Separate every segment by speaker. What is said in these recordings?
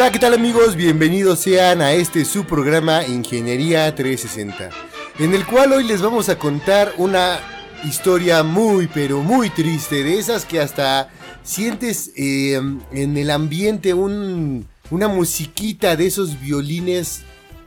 Speaker 1: Hola, ¿qué tal amigos? Bienvenidos sean a este su programa Ingeniería 360, en el cual hoy les vamos a contar una historia muy pero muy triste, de esas que hasta sientes eh, en el ambiente un, una musiquita de esos violines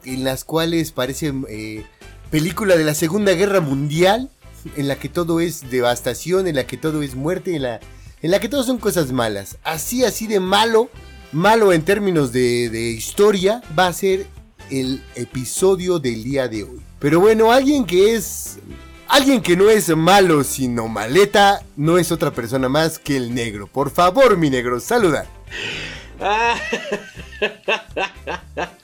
Speaker 1: en las cuales parece eh, película de la Segunda Guerra Mundial, en la que todo es devastación, en la que todo es muerte, en la, en la que todo son cosas malas. Así, así de malo malo en términos de, historia va a ser el episodio del día de hoy. Pero bueno, alguien que es... Alguien que no es malo sino maleta no es otra persona más que el negro. Por favor, mi negro, saluda.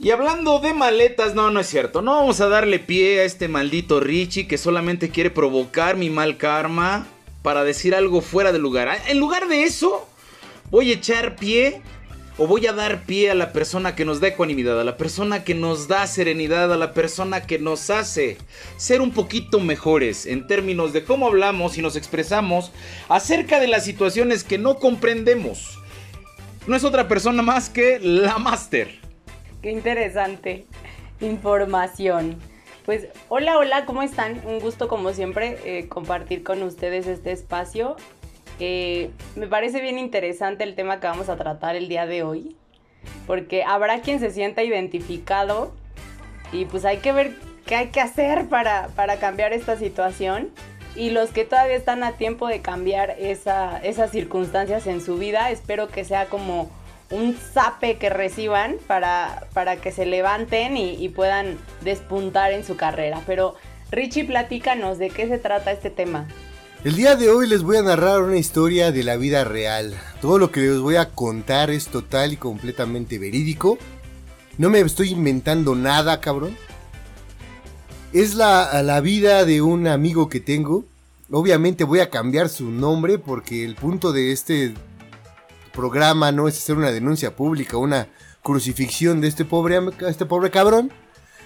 Speaker 2: Y hablando de maletas, no, no es cierto. No vamos a darle pie a este maldito Richie que solamente quiere provocar mi mal karma para decir algo fuera de lugar. En lugar de eso, voy a echar pie o voy a dar pie a la persona que nos da ecuanimidad, a la persona que nos da serenidad, a la persona que nos hace ser un poquito mejores en términos de cómo hablamos y nos expresamos acerca de las situaciones que no comprendemos. No es otra persona más que la Master.
Speaker 3: Qué interesante información. Pues hola, hola, ¿cómo están? Un gusto como siempre eh, compartir con ustedes este espacio me parece bien interesante el tema que vamos a tratar el día de hoy, porque habrá quien se sienta identificado y pues hay que ver qué hay que hacer para, cambiar esta situación. Y los que todavía están a tiempo de cambiar esas circunstancias en su vida, espero que sea como un zape que reciban para, para que se levanten y, y, puedan despuntar en su carrera. Pero Richie, platícanos de qué se trata este tema.
Speaker 1: El día de hoy les voy a narrar una historia de la vida real. Todo lo que les voy a contar es total y completamente verídico. No me estoy inventando nada, cabrón. Es la, la vida de un amigo que tengo. Obviamente voy a cambiar su nombre porque el punto de este programa no es hacer una denuncia pública, una crucifixión de este pobre, este pobre cabrón,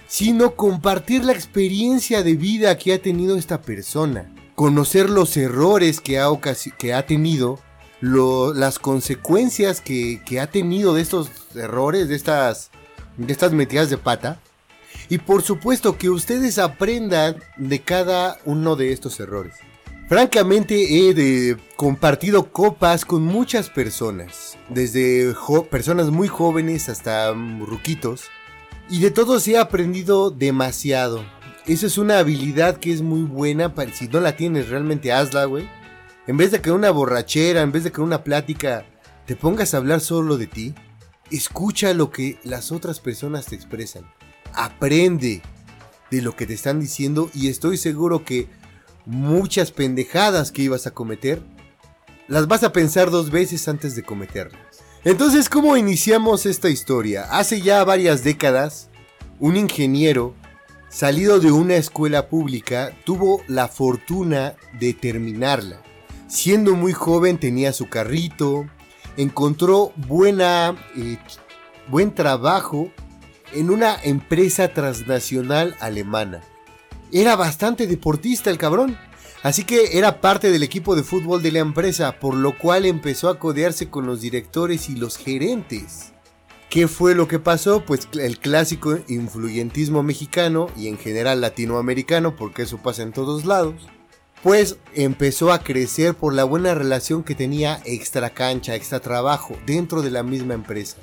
Speaker 1: sino compartir la experiencia de vida que ha tenido esta persona conocer los errores que ha, tenido, las consecuencias que, ha tenido de estos errores, de estas, de metidas de pata. Y por supuesto que ustedes aprendan de cada uno de estos errores. Francamente he compartido copas con muchas personas, desde personas muy jóvenes hasta ruquitos, y de todos he aprendido demasiado. Esa es una habilidad que es muy buena. Para, si no la tienes, realmente hazla, güey. En vez de que una borrachera, en vez de que una plática te pongas a hablar solo de ti, escucha lo que las otras personas te expresan. Aprende de lo que te están diciendo y estoy seguro que muchas pendejadas que ibas a cometer, las vas a pensar dos veces antes de cometerlas. Entonces, ¿cómo iniciamos esta historia? Hace ya varias décadas, un ingeniero salido de una escuela pública, tuvo la fortuna de terminarla. Siendo muy joven tenía su carrito, encontró buena, eh, buen trabajo en una empresa transnacional alemana. Era bastante deportista el cabrón, así que era parte del equipo de fútbol de la empresa, por lo cual empezó a codearse con los directores y los gerentes. ¿Qué fue lo que pasó? Pues el clásico influyentismo mexicano y en general latinoamericano, porque eso pasa en todos lados, pues empezó a crecer por la buena relación que tenía extra cancha, extra trabajo dentro de la misma empresa.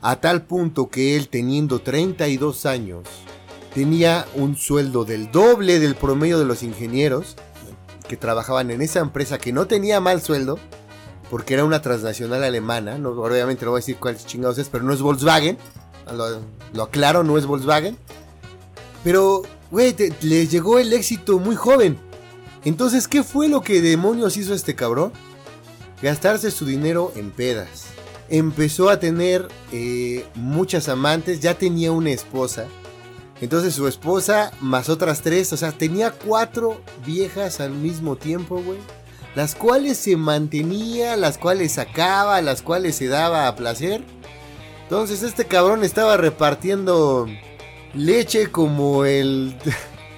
Speaker 1: A tal punto que él teniendo 32 años, tenía un sueldo del doble del promedio de los ingenieros que trabajaban en esa empresa que no tenía mal sueldo, porque era una transnacional alemana, obviamente no voy a decir cuáles chingados es, pero no es Volkswagen, lo, aclaro, no es Volkswagen. Pero, güey, les llegó el éxito muy joven. Entonces, ¿qué fue lo que demonios hizo este cabrón? gastarse su dinero en pedas. Empezó a tener eh, muchas amantes, ya tenía una esposa. Entonces su esposa más otras tres, o sea, tenía cuatro viejas al mismo tiempo, güey. Las cuales se mantenía, las cuales sacaba, las cuales se daba a placer. Entonces este cabrón estaba repartiendo leche como el...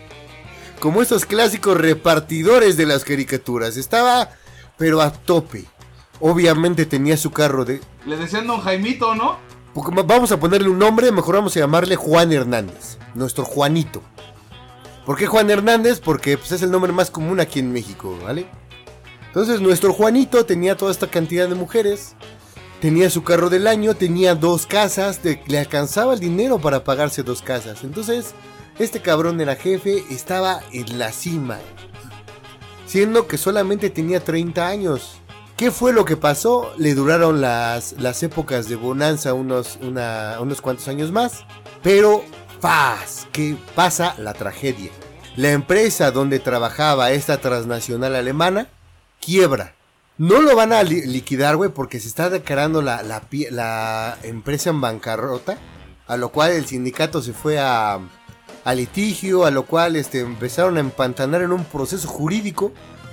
Speaker 1: como esos clásicos repartidores de las caricaturas. Estaba, pero a tope. Obviamente tenía su carro de...
Speaker 2: Le decían Don Jaimito, ¿no?
Speaker 1: Vamos a ponerle un nombre, mejor vamos a llamarle Juan Hernández. Nuestro Juanito. ¿Por qué Juan Hernández? Porque pues, es el nombre más común aquí en México, ¿vale? Entonces nuestro Juanito tenía toda esta cantidad de mujeres. Tenía su carro del año, tenía dos casas, le alcanzaba el dinero para pagarse dos casas. Entonces, este cabrón era jefe, estaba en la cima. Siendo que solamente tenía 30 años. ¿Qué fue lo que pasó? Le duraron las, las épocas de bonanza unos, unos cuantos años más. Pero, paz, ¿qué pasa? La tragedia. La empresa donde trabajaba esta transnacional alemana quiebra. No lo van a liquidar, güey, porque se está declarando la, la, empresa en bancarrota. A lo cual el sindicato se fue a, litigio, a lo cual este, empezaron a empantanar en un proceso jurídico,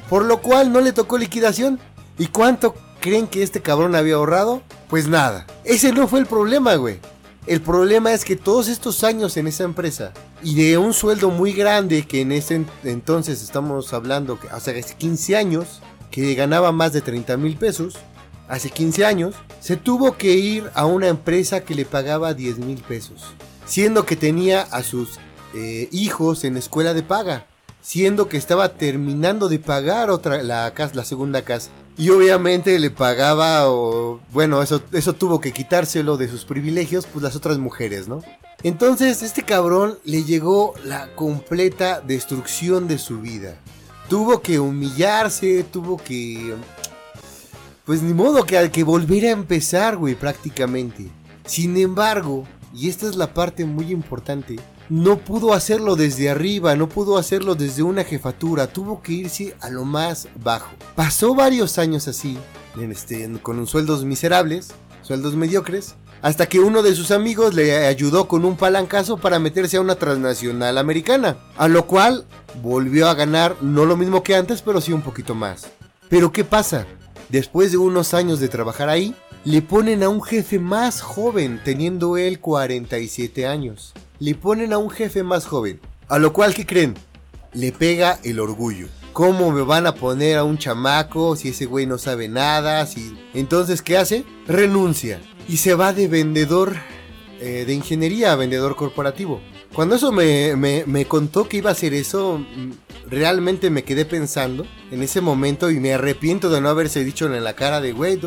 Speaker 1: por lo cual no le tocó liquidación. ¿Y cuánto creen que este cabrón había ahorrado? Pues nada. Ese no fue el problema, güey. El problema es que todos estos años en esa empresa y de un sueldo muy grande que en ese entonces estamos hablando, hace 15 años, que ganaba más de 30 mil pesos, hace 15 años, se tuvo que ir a una empresa que le pagaba 10 mil pesos, siendo que tenía a sus eh, hijos en escuela de paga, siendo que estaba terminando de pagar otra, la, la segunda casa. Y obviamente le pagaba, o bueno, eso, eso tuvo que quitárselo de sus privilegios, pues las otras mujeres, ¿no? Entonces, este cabrón le llegó la completa destrucción de su vida. Tuvo que humillarse, tuvo que... Pues ni modo que, que volver a empezar, güey, prácticamente. Sin embargo, y esta es la parte muy importante, no pudo hacerlo desde arriba, no pudo hacerlo desde una jefatura, tuvo que irse a lo más bajo. Pasó varios años así, este, con sueldos miserables, sueldos mediocres, hasta que uno de sus amigos le ayudó con un palancazo para meterse a una transnacional americana, a lo cual volvió a ganar no lo mismo que antes, pero sí un poquito más. Pero ¿qué pasa? Después de unos años de trabajar ahí, le ponen a un jefe más joven, teniendo él 47 años le ponen a un jefe más joven. A lo cual, ¿qué creen? Le pega el orgullo. ¿Cómo me van a poner a un chamaco si ese güey no sabe nada? Si... Entonces, ¿qué hace? Renuncia y se va de vendedor eh, de ingeniería a vendedor corporativo. Cuando eso me, me, contó que iba a hacer eso, mm, realmente me quedé pensando en ese momento y me arrepiento de no haberse dicho en la cara de, güey,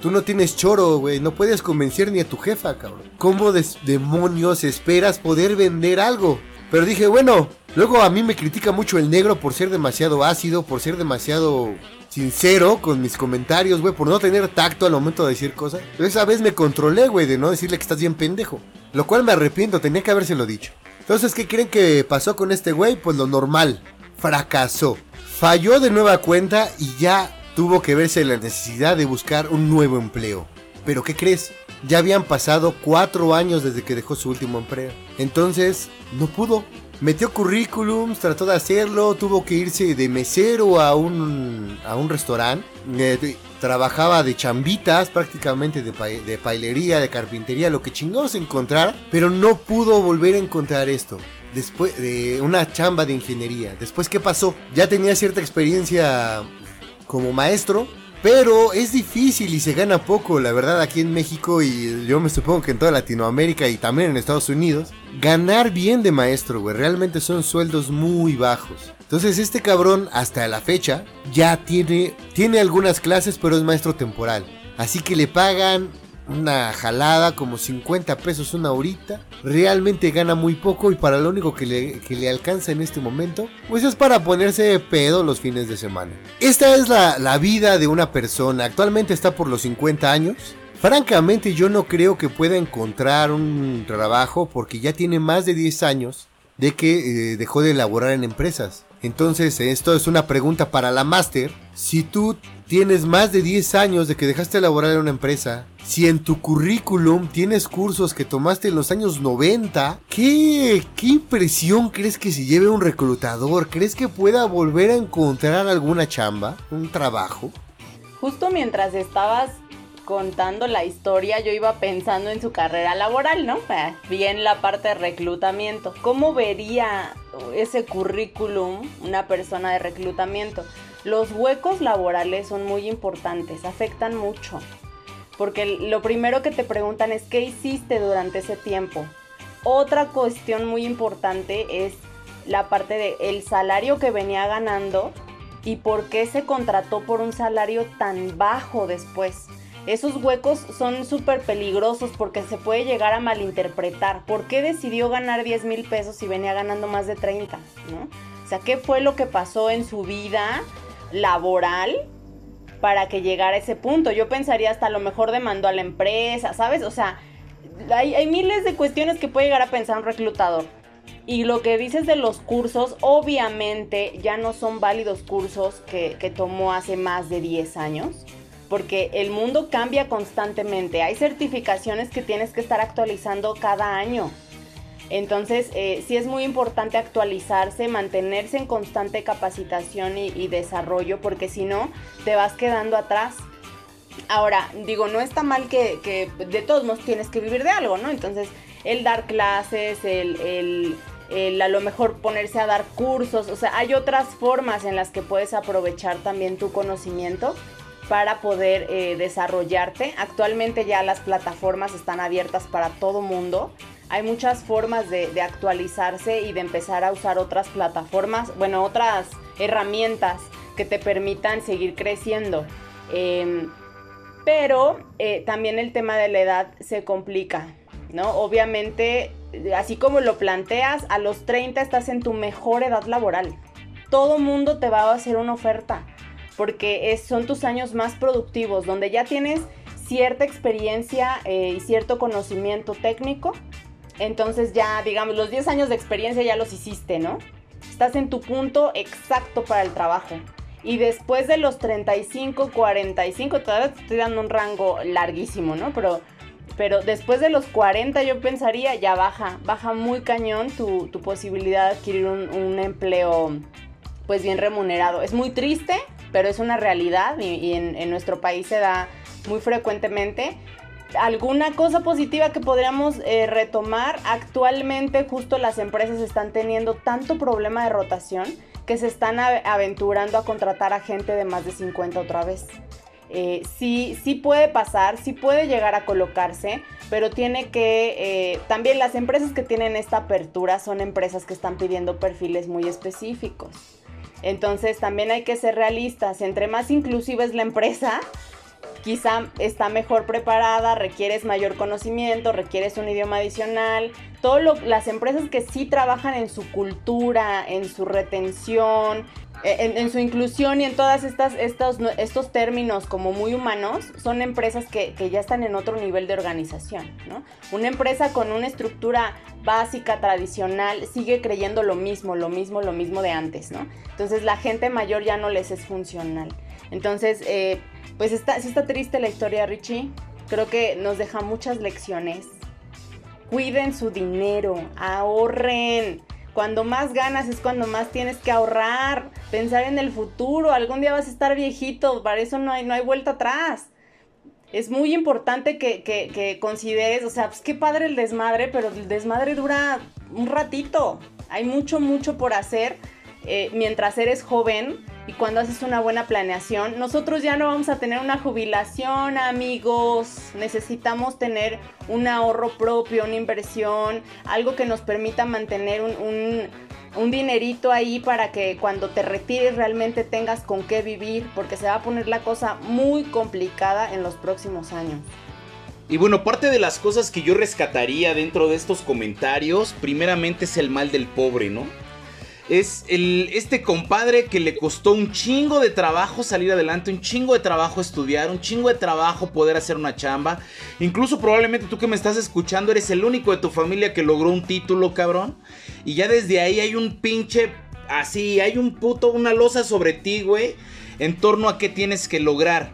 Speaker 1: Tú no tienes choro, güey. No puedes convencer ni a tu jefa, cabrón. ¿Cómo de demonios esperas poder vender algo? Pero dije, bueno, luego a mí me critica mucho el negro por ser demasiado ácido, por ser demasiado sincero con mis comentarios, güey, por no tener tacto al momento de decir cosas. Pero esa vez me controlé, güey, de no decirle que estás bien pendejo. Lo cual me arrepiento, tenía que habérselo dicho. Entonces, ¿qué creen que pasó con este güey? Pues lo normal. Fracasó. Falló de nueva cuenta y ya tuvo que verse la necesidad de buscar un nuevo empleo. Pero ¿qué crees? Ya habían pasado cuatro años desde que dejó su último empleo. Entonces, no pudo. Metió currículums, trató de hacerlo, tuvo que irse de mesero a un, a un restaurante. Eh, trabajaba de chambitas, prácticamente de, de pailería, de carpintería, lo que chingados encontrar. Pero no pudo volver a encontrar esto después de una chamba de ingeniería. Después, ¿qué pasó? Ya tenía cierta experiencia como maestro, pero es difícil y se gana poco, la verdad, aquí en México y yo me supongo que en toda Latinoamérica y también en Estados Unidos. Ganar bien de maestro, güey, realmente son sueldos muy bajos. Entonces este cabrón hasta la fecha ya tiene, tiene algunas clases, pero es maestro temporal. Así que le pagan una jalada, como 50 pesos una horita. Realmente gana muy poco y para lo único que le, le alcanza en este momento, pues es para ponerse de pedo los fines de semana. Esta es la, la vida de una persona. Actualmente está por los 50 años. Francamente yo no creo que pueda encontrar un trabajo porque ya tiene más de 10 años de que eh, dejó de elaborar en empresas. Entonces, esto es una pregunta para la máster. Si tú tienes más de 10 años de que dejaste de laborar en una empresa, si en tu currículum tienes cursos que tomaste en los años 90, ¿qué, impresión crees que se lleve un reclutador? ¿Crees que pueda volver a encontrar alguna chamba, un trabajo?
Speaker 3: Justo mientras estabas contando la historia, yo iba pensando en su carrera laboral, ¿no? Eh, bien la parte de reclutamiento. ¿Cómo vería ese currículum una persona de reclutamiento? Los huecos laborales son muy importantes, afectan mucho. Porque lo primero que te preguntan es qué hiciste durante ese tiempo. Otra cuestión muy importante es la parte de salario que venía ganando y por qué se contrató por un salario tan bajo después. Esos huecos son súper peligrosos porque se puede llegar a malinterpretar. ¿Por qué decidió ganar 10 mil pesos si venía ganando más de 30? ¿no? O sea, ¿qué fue lo que pasó en su vida laboral para que llegara a ese punto? Yo pensaría hasta a lo mejor demandó a la empresa, ¿sabes? O sea, hay, miles de cuestiones que puede llegar a pensar un reclutador. Y lo que dices de los cursos, obviamente ya no son válidos cursos que, que tomó hace más de 10 años porque el mundo cambia constantemente. Hay certificaciones que tienes que estar actualizando cada año. Entonces, eh, sí es muy importante actualizarse, mantenerse en constante capacitación y, desarrollo, porque si no, te vas quedando atrás. Ahora, digo, no está mal que, de todos modos tienes que vivir de algo, ¿no? Entonces, el dar clases, el, a lo mejor ponerse a dar cursos, o sea, hay otras formas en las que puedes aprovechar también tu conocimiento para poder eh, desarrollarte. Actualmente ya las plataformas están abiertas para todo mundo. Hay muchas formas de, actualizarse y de empezar a usar otras plataformas, bueno, otras herramientas que te permitan seguir creciendo. Em, pero eh, también el tema de la edad se complica, ¿no? Obviamente, así como lo planteas, a los 30 estás en tu mejor edad laboral. Todo mundo te va a hacer una oferta porque son tus años más productivos, donde ya tienes cierta experiencia eh, y cierto conocimiento técnico. Entonces ya, digamos, los 10 años de experiencia ya los hiciste, ¿no? Estás en tu punto exacto para el trabajo. Y después de los 35, 45, todavía te estoy dando un rango larguísimo, ¿no? Pero, pero después de los 40 yo pensaría, ya baja, baja muy cañón tu, posibilidad de adquirir un, un empleo pues bien remunerado. Es muy triste, pero es una realidad y, en, nuestro país se da muy frecuentemente. Alguna cosa positiva que podríamos eh, retomar, actualmente justo las empresas están teniendo tanto problema de rotación que se están aventurando a contratar a gente de más de 50 otra vez. Eh, sí, sí puede pasar, sí puede llegar a colocarse, pero tiene que, eh, también las empresas que tienen esta apertura son empresas que están pidiendo perfiles muy específicos. Entonces también hay que ser realistas. Entre más inclusiva es la empresa, quizá está mejor preparada, requieres mayor conocimiento, requieres un idioma adicional. Todas las empresas que sí trabajan en su cultura, en su retención, eh, en, su inclusión y en todas estas estos, términos como muy humanos son empresas que, ya están en otro nivel de organización una empresa con una estructura básica tradicional sigue creyendo lo mismo lo mismo lo mismo de antes no entonces la gente mayor ya no les es funcional entonces eh, pues está triste la historia Richie creo que nos deja muchas lecciones cuiden su dinero ahorren cuando más ganas es cuando más tienes que ahorrar, pensar en el futuro, algún día vas a estar viejito, para eso no hay, no vuelta atrás. Es muy importante que, consideres, o sea, pues qué padre el desmadre, pero el desmadre dura un ratito. Hay mucho, mucho por hacer eh, mientras eres joven y cuando haces una buena planeación, nosotros ya no vamos a tener una jubilación, amigos. Necesitamos tener un ahorro propio, una inversión, algo que nos permita mantener un, un, dinerito ahí para que cuando te retires realmente tengas con qué vivir, porque se va a poner la cosa muy complicada en los próximos años.
Speaker 2: Y bueno, parte de las cosas que yo rescataría dentro de estos comentarios, primeramente es el mal del pobre, ¿no? Es el, este compadre que le costó un chingo de trabajo salir adelante, un chingo de trabajo estudiar, un chingo de trabajo poder hacer una chamba. Incluso probablemente tú que me estás escuchando eres el único de tu familia que logró un título, cabrón. Y ya desde ahí hay un pinche así, hay un puto, una losa sobre ti, güey, en torno a qué tienes que lograr.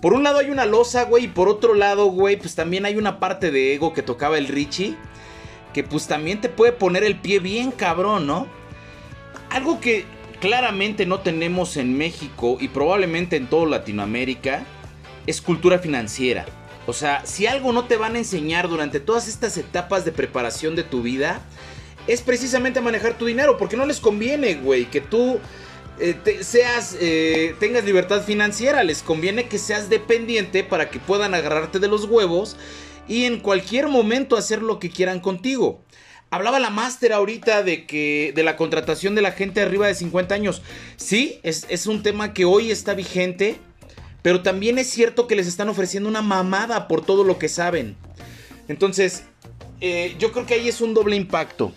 Speaker 2: Por un lado hay una losa, güey, y por otro lado, güey, pues también hay una parte de ego que tocaba el Richie, que pues también te puede poner el pie bien cabrón, ¿no? Algo que claramente no tenemos en México y probablemente en toda Latinoamérica es cultura financiera. O sea, si algo no te van a enseñar durante todas estas etapas de preparación de tu vida, es precisamente manejar tu dinero, porque no les conviene, güey, que tú eh, seas, eh, tengas libertad financiera, les conviene que seas dependiente para que puedan agarrarte de los huevos y en cualquier momento hacer lo que quieran contigo. Hablaba la máster ahorita de que de la contratación de la gente arriba de 50 años. Sí, es, es, un tema que hoy está vigente, pero también es cierto que les están ofreciendo una mamada por todo lo que saben. Entonces, eh, yo creo que ahí es un doble impacto.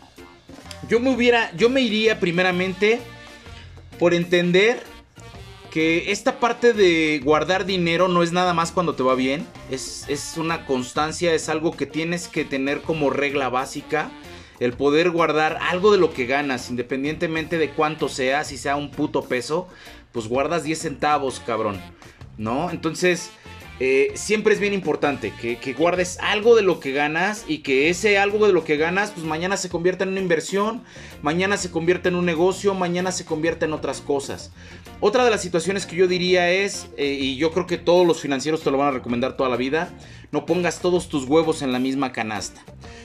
Speaker 2: Yo me hubiera, yo me iría primeramente por entender que esta parte de guardar dinero no es nada más cuando te va bien, es, es, una constancia, es algo que tienes que tener como regla básica, el poder guardar algo de lo que ganas, independientemente de cuánto sea, si sea un puto peso, pues guardas 10 centavos, cabrón, ¿no? Entonces, eh, siempre es bien importante que, guardes algo de lo que ganas y que ese algo de lo que ganas, pues mañana se convierta en una inversión, mañana se convierta en un negocio, mañana se convierta en otras cosas. Otra de las situaciones que yo diría es, eh, y yo creo que todos los financieros te lo van a recomendar toda la vida, no pongas todos tus huevos en la misma canasta.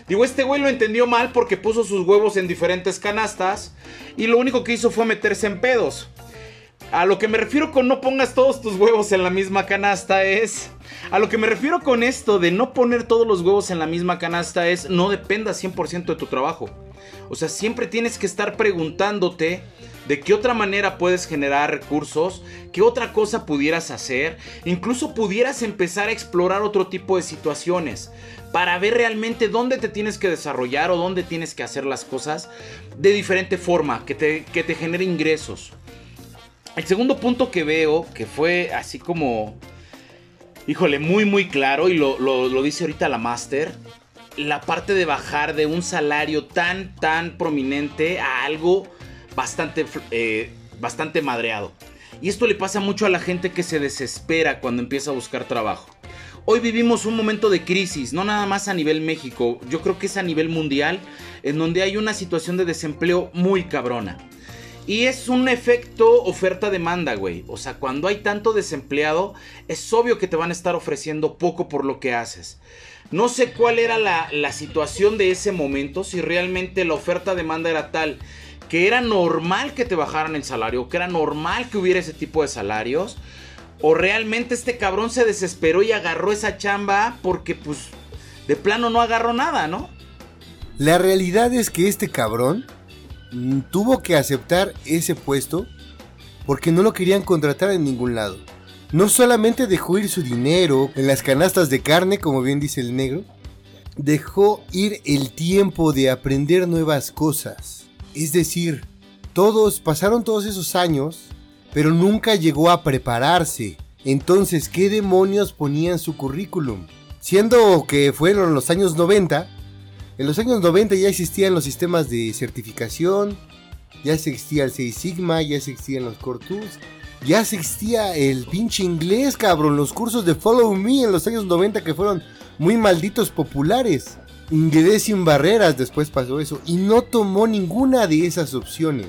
Speaker 2: Digo, este güey lo entendió mal porque puso sus huevos en diferentes canastas y lo único que hizo fue meterse en pedos. A lo que me refiero con no pongas todos tus huevos en la misma canasta es... A lo que me refiero con esto de no poner todos los huevos en la misma canasta es no dependas 100% de tu trabajo. O sea, siempre tienes que estar preguntándote de qué otra manera puedes generar recursos, qué otra cosa pudieras hacer, incluso pudieras empezar a explorar otro tipo de situaciones para ver realmente dónde te tienes que desarrollar o dónde tienes que hacer las cosas de diferente forma, que te, que te genere ingresos. El segundo punto que veo, que fue así como, híjole, muy, muy claro, y lo, dice ahorita la Master, la parte de bajar de un salario tan, tan prominente a algo bastante, eh, bastante madreado. Y esto le pasa mucho a la gente que se desespera cuando empieza a buscar trabajo. Hoy vivimos un momento de crisis, no nada más a nivel México, yo creo que es a nivel mundial, en donde hay una situación de desempleo muy cabrona. Y es un efecto oferta-demanda, güey. O sea, cuando hay tanto desempleado, es obvio que te van a estar ofreciendo poco por lo que haces. No sé cuál era la, situación de ese momento, si realmente la oferta-demanda era tal que era normal que te bajaran el salario, que era normal que hubiera ese tipo de salarios, o realmente este cabrón se desesperó y agarró esa chamba porque pues de plano no agarró nada, ¿no?
Speaker 1: La realidad es que este cabrón tuvo que aceptar ese puesto porque no lo querían contratar en ningún lado. No solamente dejó ir su dinero en las canastas de carne, como bien dice el negro, dejó ir el tiempo de aprender nuevas cosas. Es decir, todos pasaron todos esos años, pero nunca llegó a prepararse. Entonces, ¿qué demonios ponía en su currículum? Siendo que fueron los años 90, en los años 90 ya existían los sistemas de certificación, ya existía el 6 Sigma, ya existían los Core Tools, ya existía el pinche inglés, cabrón, los cursos de Follow Me en los años 90 que fueron muy malditos populares. Inglés sin barreras, después pasó eso, y no tomó ninguna de esas opciones.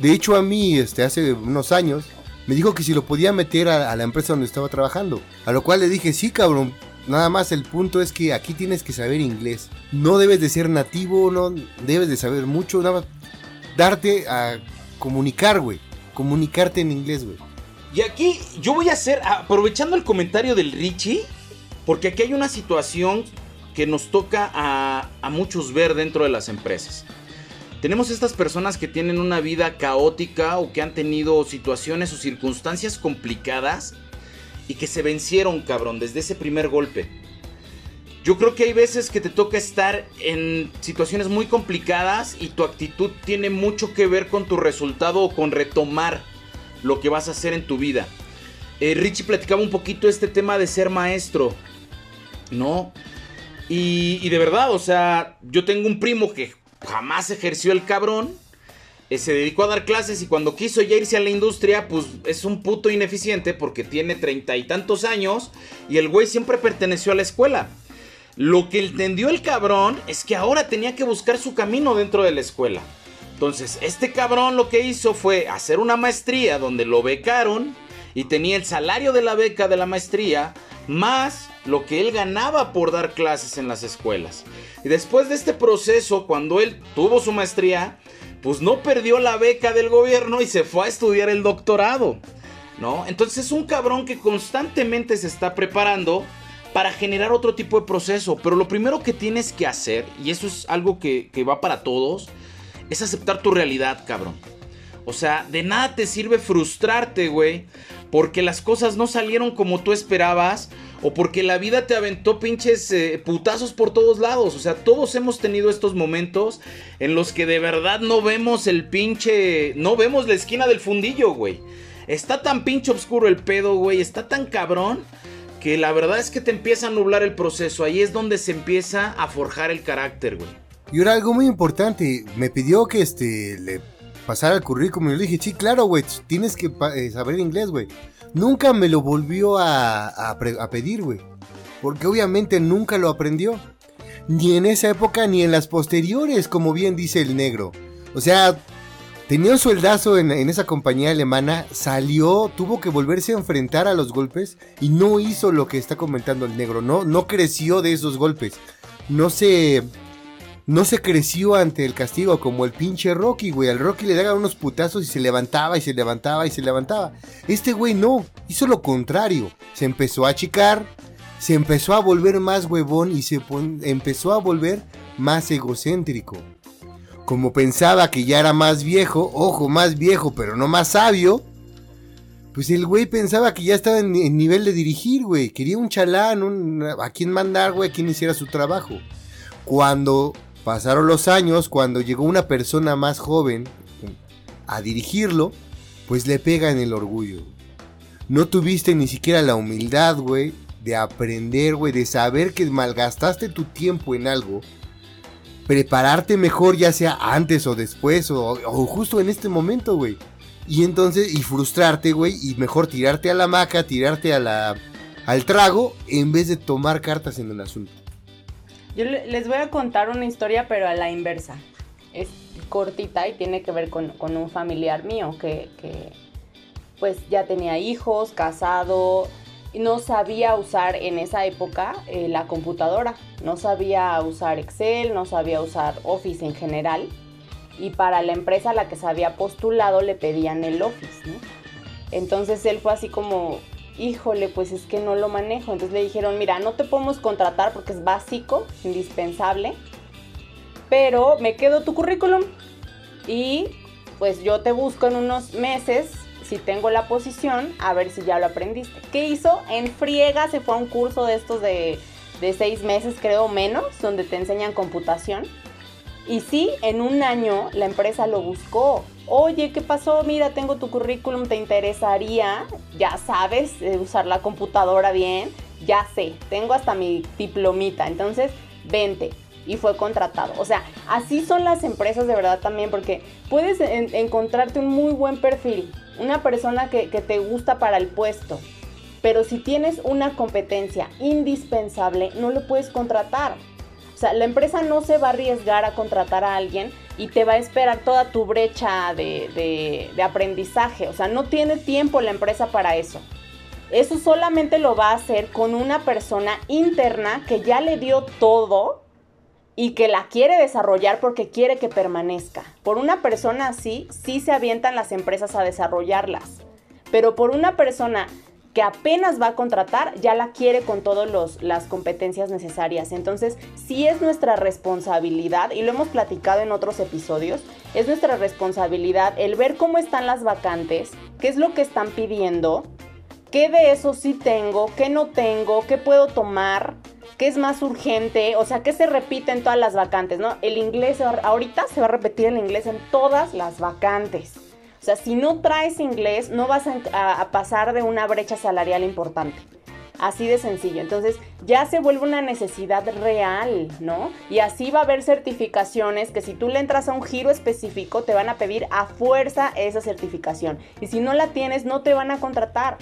Speaker 1: De hecho, a mí, este, hace unos años, me dijo que si lo podía meter a, a la empresa donde estaba trabajando. A lo cual le dije, sí, cabrón, Nada más el punto es que aquí tienes que saber inglés. No debes de ser nativo, no debes de saber mucho, darte a comunicar, güey. Comunicarte en inglés, güey.
Speaker 2: Y aquí yo voy a hacer, aprovechando el comentario del Richie, porque aquí hay una situación que nos toca a muchos ver dentro de las empresas. Tenemos estas personas que tienen una vida caótica o que han tenido situaciones o circunstancias complicadas y que se vencieron, cabrón, desde ese primer golpe. Yo creo que hay veces que te toca estar en situaciones muy complicadas y tu actitud tiene mucho que ver con tu resultado o con retomar lo que vas a hacer en tu vida. Eh, Richie platicaba un poquito este tema de ser maestro, ¿no? Y, y de verdad, o sea, yo tengo un primo que jamás ejerció el cabrón, eh, se dedicó a dar clases y cuando quiso ya irse a la industria, pues es un puto ineficiente porque tiene treinta y tantos años y el güey siempre perteneció a la escuela. Lo que entendió el cabrón es que ahora tenía que buscar su camino dentro de la escuela. Entonces, este cabrón lo que hizo fue hacer una maestría donde lo becaron y tenía el salario de la beca de la maestría más lo que él ganaba por dar clases en las escuelas. Y después de este proceso, cuando él tuvo su maestría, pues no perdió la beca del gobierno y se fue a estudiar el doctorado. ¿No? Entonces es un cabrón que constantemente se está preparando para generar otro tipo de proceso. Pero lo primero que tienes que hacer, y eso es algo que, que va para todos, es aceptar tu realidad, cabrón. O sea, de nada te sirve frustrarte, güey, porque las cosas no salieron como tú esperabas o porque la vida te aventó pinches eh, putazos por todos lados. O sea, todos hemos tenido estos momentos en los que de verdad no vemos el pinche. No vemos la esquina del fundillo, güey. Está tan pinche oscuro el pedo, güey. Está tan cabrón. Que la verdad es que te empieza a nublar el proceso. Ahí es donde se empieza a forjar el carácter, güey.
Speaker 1: Y ahora algo muy importante. Me pidió que este le pasara el currículum. Y le dije, sí, claro, güey. Tienes que eh, saber inglés, güey nunca me lo volvió a, pedir, güey. Porque obviamente nunca lo aprendió. Ni en esa época ni en las posteriores, como bien dice el negro. O sea, tenía un sueldazo en, esa compañía alemana, salió, tuvo que volverse a enfrentar a los golpes y no hizo lo que está comentando el negro. No, no creció de esos golpes. No se no se creció ante el castigo como el pinche Rocky, güey. Al Rocky le daban unos putazos y se levantaba y se levantaba y se levantaba. Este güey no, hizo lo contrario. Se empezó a achicar, se empezó a volver más huevón y se empezó a volver más egocéntrico. Como pensaba que ya era más viejo, ojo, más viejo, pero no más sabio, pues el güey pensaba que ya estaba en, nivel de dirigir, güey. Quería un chalán, a quien mandar, güey, a quien hiciera su trabajo. Cuando Pasaron los años, cuando llegó una persona más joven a dirigirlo, pues le pega en el orgullo. No tuviste ni siquiera la humildad, güey, de aprender, güey, de saber que malgastaste tu tiempo en algo. Prepararte mejor, ya sea antes o después, o, justo en este momento, güey. Y entonces, y frustrarte, güey, y mejor tirarte a la maca, tirarte a la, al trago, en vez de tomar cartas en el asunto.
Speaker 3: Yo les voy a contar una historia, pero a la inversa. Es cortita y tiene que ver con, un familiar mío que, pues ya tenía hijos, casado, y no sabía usar en esa época eh, la computadora. No sabía usar Excel, no sabía usar Office en general. Y para la empresa a la que se había postulado le pedían el Office, ¿no? Entonces él fue así como, híjole, pues es que no lo manejo. Entonces le dijeron, mira, no te podemos contratar porque es básico, indispensable, pero me quedo tu currículum y pues yo te busco en unos meses, si tengo la posición, a ver si ya lo aprendiste. ¿Qué hizo? En friega se fue a un curso de estos de, de seis meses, creo menos, donde te enseñan computación. Y sí, en un año la empresa lo buscó oye, ¿qué pasó? Mira, tengo tu currículum, ¿te interesaría? Ya sabes eh, usar la computadora bien, ya sé, tengo hasta mi diplomita, entonces vente. Y fue contratado. O sea, así son las empresas de verdad también, porque puedes encontrarte un muy buen perfil, una persona que te gusta para el puesto, pero si tienes una competencia indispensable, no lo puedes contratar. O sea, la empresa no se va a arriesgar a contratar a alguien y te va a esperar toda tu brecha de, aprendizaje. O sea, no tiene tiempo la empresa para eso. Eso solamente lo va a hacer con una persona interna que ya le dio todo y que la quiere desarrollar porque quiere que permanezca. Por una persona así, sí se avientan las empresas a desarrollarlas. Pero por una persona que apenas va a contratar ya la quiere con todas las competencias necesarias. Entonces, sí es nuestra responsabilidad, y lo hemos platicado en otros episodios, es nuestra responsabilidad el ver cómo están las vacantes, qué es lo que están pidiendo, qué de eso sí tengo, qué no tengo, qué puedo tomar, qué es más urgente, o sea, qué se repite en todas las vacantes, ¿no? El inglés, ahorita se va a repetir el inglés en todas las vacantes. O sea, si no traes inglés, no vas a, pasar de una brecha salarial importante. Así de sencillo. Entonces ya se vuelve una necesidad real, ¿no? Y así va a haber certificaciones que si tú le entras a un giro específico te van a pedir a fuerza esa certificación. Y si no la tienes no te van a contratar.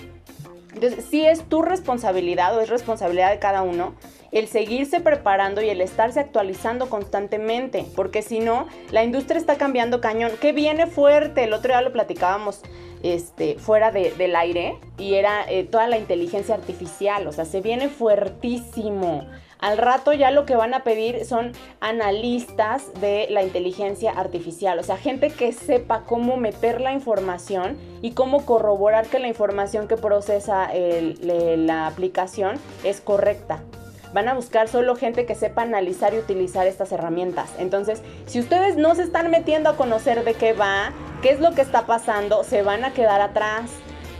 Speaker 3: Entonces sí es tu responsabilidad o es responsabilidad de cada uno el seguirse preparando y el estarse actualizando constantemente, porque si no, la industria está cambiando cañón, que viene fuerte, el otro día lo platicábamos este, fuera del aire y era eh, toda la inteligencia artificial, o sea, se viene fuertísimo. Al rato ya lo que van a pedir son analistas de la inteligencia artificial, o sea, gente que sepa cómo meter la información y cómo corroborar que la información que procesa la aplicación es correcta van a buscar solo gente que sepa analizar y utilizar estas herramientas. Entonces, si ustedes no se están metiendo a conocer de qué va, qué es lo que está pasando, se van a quedar atrás.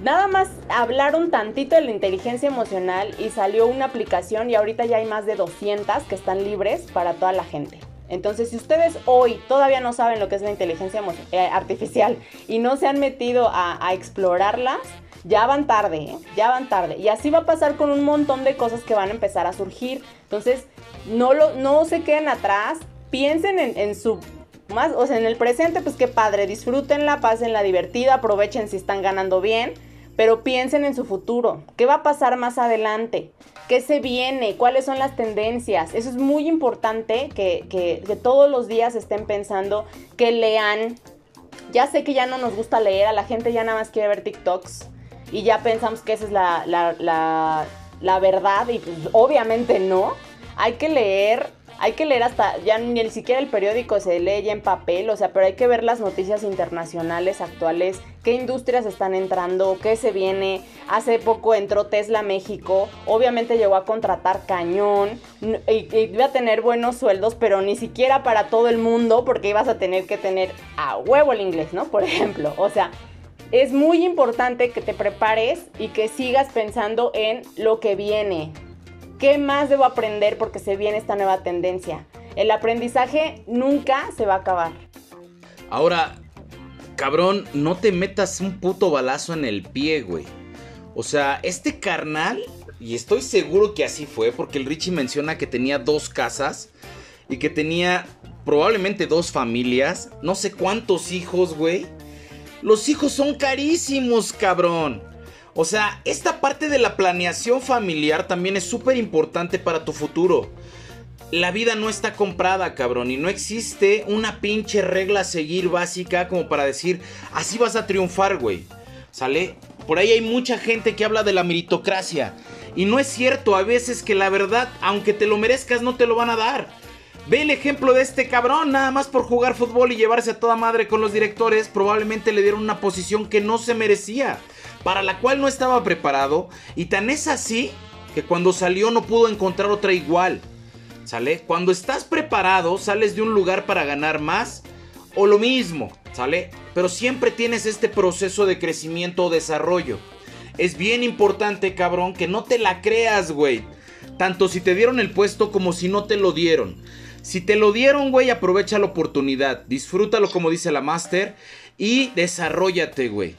Speaker 3: Nada más hablar un tantito de la inteligencia emocional y salió una aplicación y ahorita ya hay más de 200 que están libres para toda la gente. Entonces, si ustedes hoy todavía no saben lo que es la inteligencia eh, artificial y no se han metido a, explorarlas, ya van tarde, ¿eh? ya van tarde. Y así va a pasar con un montón de cosas que van a empezar a surgir. Entonces, no, lo, no se queden atrás, piensen en, su más, o sea, en el presente, pues qué padre, disfrútenla, la divertida, aprovechen si están ganando bien, pero piensen en su futuro, qué va a pasar más adelante, qué se viene, cuáles son las tendencias. Eso es muy importante que, que, todos los días estén pensando, que lean. Ya sé que ya no nos gusta leer, a la gente ya nada más quiere ver TikToks y ya pensamos que esa es la, la, verdad y pues obviamente no. Hay que leer, hay que leer hasta, ya ni siquiera el periódico se lee ya en papel, o sea, pero hay que ver las noticias internacionales actuales, qué industrias están entrando, qué se viene. Hace poco entró Tesla México, obviamente llegó a contratar cañón y, iba a tener buenos sueldos, pero ni siquiera para todo el mundo, porque ibas a tener que tener a huevo el inglés, ¿no? Por ejemplo, o sea, es muy importante que te prepares y que sigas pensando en lo que viene. ¿Qué más debo aprender porque se viene esta nueva tendencia? El aprendizaje nunca se va a acabar.
Speaker 2: Ahora, cabrón, no te metas un puto balazo en el pie, güey. O sea, este carnal, y estoy seguro que así fue, porque el Richie menciona que tenía dos casas y que tenía probablemente dos familias, no sé cuántos hijos, güey. Los hijos son carísimos, cabrón. O sea, esta parte de la planeación familiar también es súper importante para tu futuro. La vida no está comprada, cabrón, y no existe una pinche regla a seguir básica como para decir, así vas a triunfar, güey. ¿Sale? Por ahí hay mucha gente que habla de la meritocracia. Y no es cierto, a veces que la verdad, aunque te lo merezcas, no te lo van a dar. Ve el ejemplo de este cabrón, nada más por jugar fútbol y llevarse a toda madre con los directores, probablemente le dieron una posición que no se merecía, para la cual no estaba preparado, y tan es así que cuando salió no pudo encontrar otra igual. ¿Sale? Cuando estás preparado, sales de un lugar para ganar más o lo mismo, ¿sale? Pero siempre tienes este proceso de crecimiento o desarrollo. Es bien importante, cabrón, que no te la creas, güey. Tanto si te dieron el puesto como si no te lo dieron. Si te lo dieron, güey, aprovecha la oportunidad. Disfrútalo como dice la Master y desarrollate, güey.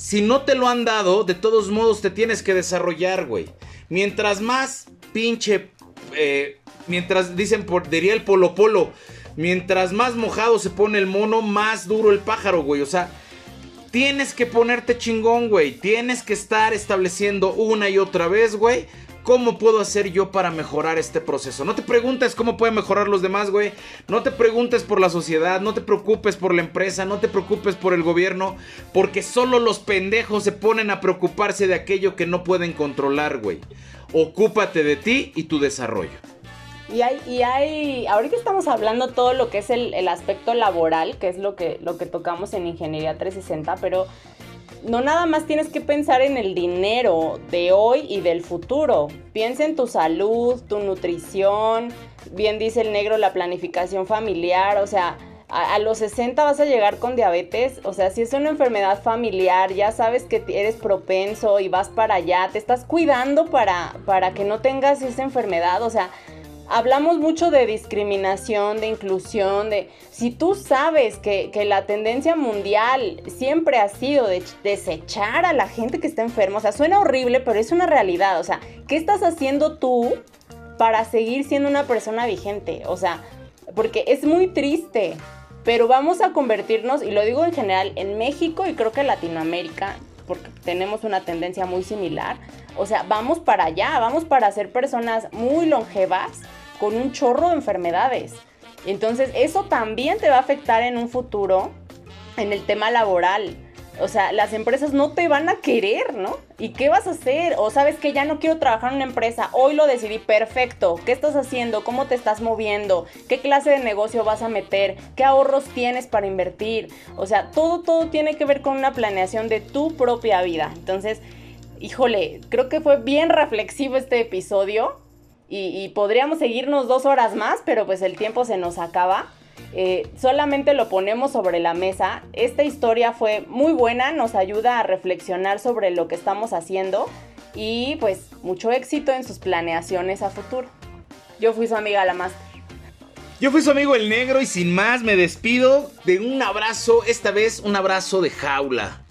Speaker 2: Si no te lo han dado, de todos modos te tienes que desarrollar, güey. Mientras más pinche... Eh, mientras dicen, por, diría el polo polo, mientras más mojado se pone el mono, más duro el pájaro, güey. O sea, tienes que ponerte chingón, güey. Tienes que estar estableciendo una y otra vez, güey, ¿Cómo puedo hacer yo para mejorar este proceso? No te preguntes cómo pueden mejorar los demás, güey. No te preguntes por la sociedad, no te preocupes por la empresa, no te preocupes por el gobierno, porque solo los pendejos se ponen a preocuparse de aquello que no pueden controlar, güey. Ocúpate de ti y tu desarrollo.
Speaker 3: Y hay, y hay, ahorita estamos hablando todo lo que es el, aspecto laboral, que es lo que, lo que tocamos en Ingeniería 360, pero no nada más tienes que pensar en el dinero de hoy y del futuro. Piensa en tu salud, tu nutrición, bien dice el negro, la planificación familiar, o sea, a, los 60 vas a llegar con diabetes, o sea, si es una enfermedad familiar, ya sabes que eres propenso y vas para allá, te estás cuidando para, para que no tengas esa enfermedad, o sea, hablamos mucho de discriminación, de inclusión, de si tú sabes que, la tendencia mundial siempre ha sido de desechar a la gente que está enferma, o sea, suena horrible, pero es una realidad, o sea, ¿qué estás haciendo tú para seguir siendo una persona vigente? O sea, porque es muy triste, pero vamos a convertirnos, y lo digo en general, en México y creo que Latinoamérica, porque tenemos una tendencia muy similar, o sea, vamos para allá, vamos para ser personas muy longevas con un chorro de enfermedades. Entonces, eso también te va a afectar en un futuro en el tema laboral. O sea, las empresas no te van a querer, ¿no? ¿Y qué vas a hacer? O sabes que ya no quiero trabajar en una empresa, hoy lo decidí, perfecto. ¿Qué estás haciendo? ¿Cómo te estás moviendo? ¿Qué clase de negocio vas a meter? ¿Qué ahorros tienes para invertir? O sea, todo, todo tiene que ver con una planeación de tu propia vida. Entonces, híjole, creo que fue bien reflexivo este episodio y, podríamos seguirnos dos horas más, pero pues el tiempo se nos acaba. Eh, solamente lo ponemos sobre la mesa. Esta historia fue muy buena, nos ayuda a reflexionar sobre lo que estamos haciendo y pues mucho éxito en sus planeaciones a futuro. Yo fui su amiga la más.
Speaker 2: Yo fui su amigo el negro y sin más me despido de un abrazo, esta vez un abrazo de jaula.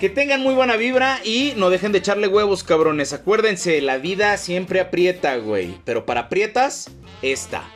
Speaker 2: Que tengan muy buena vibra y no dejen de echarle huevos, cabrones. Acuérdense, la vida siempre aprieta, güey. Pero para aprietas, esta.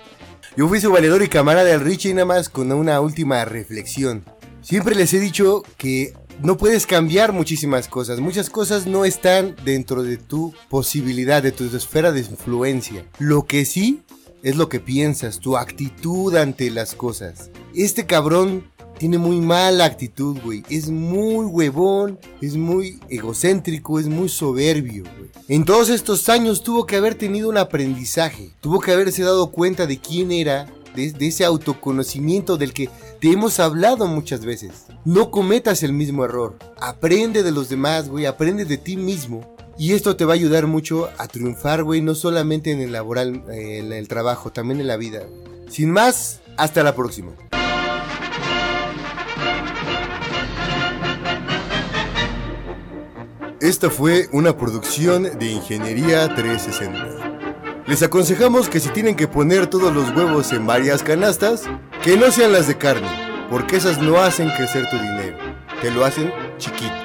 Speaker 1: Yo fui su valedor y camarada del Richie nada más con una última reflexión. Siempre les he dicho que no puedes cambiar muchísimas cosas. Muchas cosas no están dentro de tu posibilidad, de tu esfera de influencia. Lo que sí es lo que piensas, tu actitud ante las cosas. Este cabrón tiene muy mala actitud, güey. Es muy huevón, es muy egocéntrico, es muy soberbio, güey. En todos estos años tuvo que haber tenido un aprendizaje. Tuvo que haberse dado cuenta de quién era, de, ese autoconocimiento del que te hemos hablado muchas veces. No cometas el mismo error. Aprende de los demás, güey. Aprende de ti mismo. Y esto te va a ayudar mucho a triunfar, güey, no solamente en el laboral, eh, en el trabajo, también en la vida. Sin más, hasta la próxima. Esta fue una producción de Ingeniería 360. Les aconsejamos que si tienen que poner todos los huevos en varias canastas, que no sean las de carne, porque esas no hacen crecer tu dinero, te lo hacen chiquito.